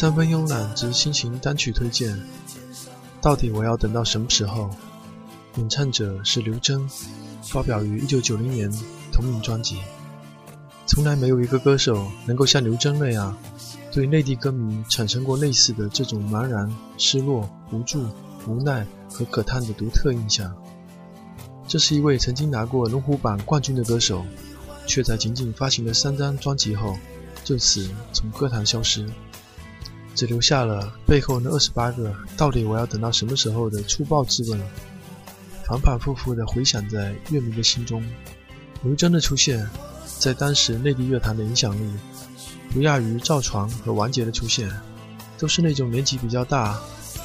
三分慵懒之心情单曲推荐，到底我要等到什么时候？演唱者是刘铮，发表于1990年同名专辑。从来没有一个歌手能够像刘铮那样，对内地歌迷产生过类似的这种茫然、失落、无助、无奈和可叹的独特印象。这是一位曾经拿过龙虎榜冠军的歌手，却在仅仅发行了三张专辑后，就此从歌坛消失，只留下了背后那二十八个“到底我要等到什么时候”的粗暴质问，反反复复地回响在乐迷的心中。刘铮的出现。在当时内地乐坛的影响力，不亚于赵传和王杰的出现，都是那种年纪比较大、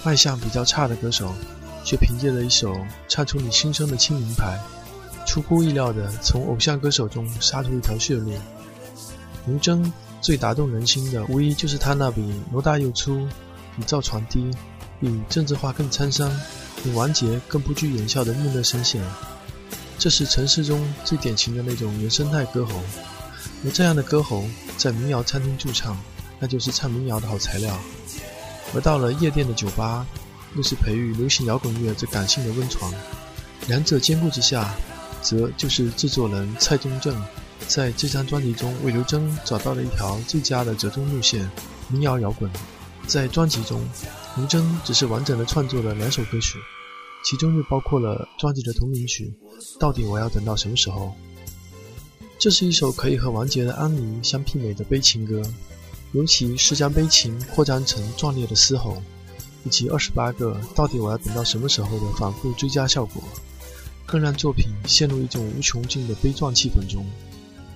卖相比较差的歌手，却凭借着一首唱出你心声的轻名牌，出乎意料的从偶像歌手中杀出一条血路。刘铮最打动人心的，无疑就是他那比罗大佑粗、比赵传低、比郑智化更沧桑、比王杰更不拘言笑的木讷声线。这是城市中最典型的那种原生态歌喉，而这样的歌喉在民谣餐厅驻唱，那就是唱民谣的好材料；而到了夜店的酒吧，又是培育流行摇滚乐这感性的温床。两者兼顾之下，则就是制作人蔡宗正在这张专辑中为刘铮找到了一条最佳的折中路线——民谣摇滚。在专辑中，刘铮只是完整的创作了两首歌曲。其中又包括了专辑的同名曲《到底我要等到什么时候》。这是一首可以和王杰的《安妮》相媲美的悲情歌，尤其是将悲情扩张成壮烈的嘶吼，以及二十八个“到底我要等到什么时候”的反复追加效果，更让作品陷入一种无穷尽的悲壮气氛中，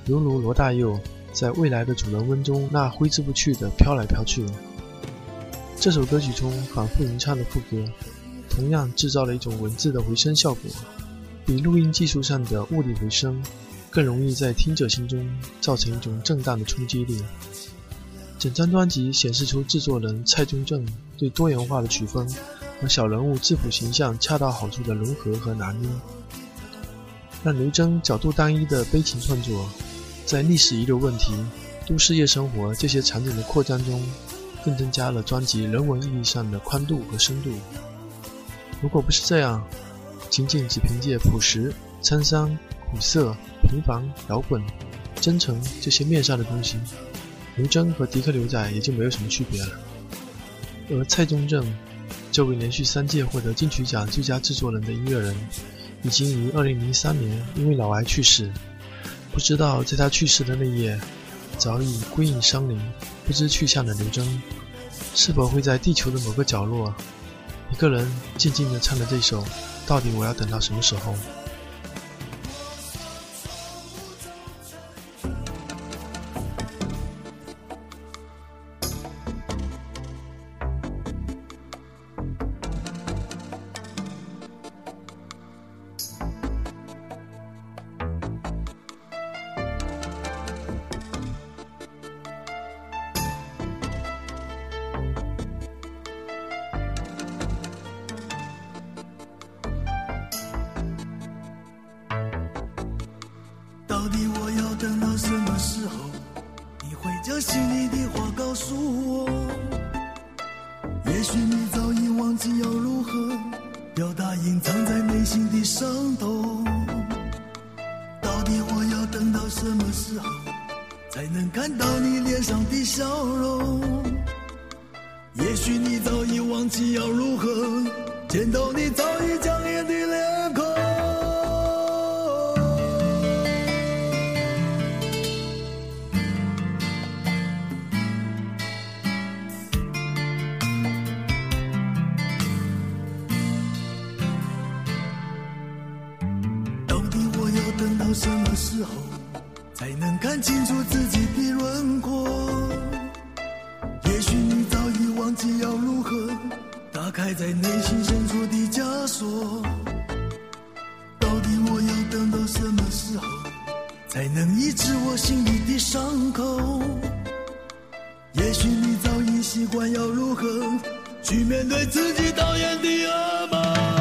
犹如罗大佑在《未来的主人翁》中那挥之不去的飘来飘去。这首歌曲中反复吟唱的副歌。同样制造了一种文字的回声效果，比录音技术上的物理回声更容易在听者心中造成一种震荡的冲击力。整张专辑显示出制作人蔡宗正对多元化的曲风和小人物质朴形象恰到好处的融合和拿捏，让刘铮角度单一的悲情创作，在历史遗留问题、都市夜生活这些场景的扩张中，更增加了专辑人文意义上的宽度和深度。如果不是这样，仅仅只凭借朴实、沧桑、苦涩、平凡、摇滚、真诚这些面上的东西，刘铮和迪克牛仔也就没有什么区别了。而蔡宗正，这位连续三届获得金曲奖最佳制作人的音乐人，已经于2003年因为脑癌去世。不知道在他去世的那夜，早已归隐山林、不知去向的刘铮，是否会在地球的某个角落？一个人静静地唱着这首，到底我要等到什么时候？等到什么时候，你会将心里的话告诉我？也许你早已忘记要如何表达隐藏在内心的伤痛。到底我要等到什么时候，才能看到你脸上的笑容？也许你早已忘记要如何见到你早已僵硬的脸到什么时候才能看清楚自己的轮廓？也许你早已忘记要如何打开在内心深处的枷锁。到底我要等到什么时候才能医治我心里的伤口？也许你早已习惯要如何去面对自己导演的噩梦。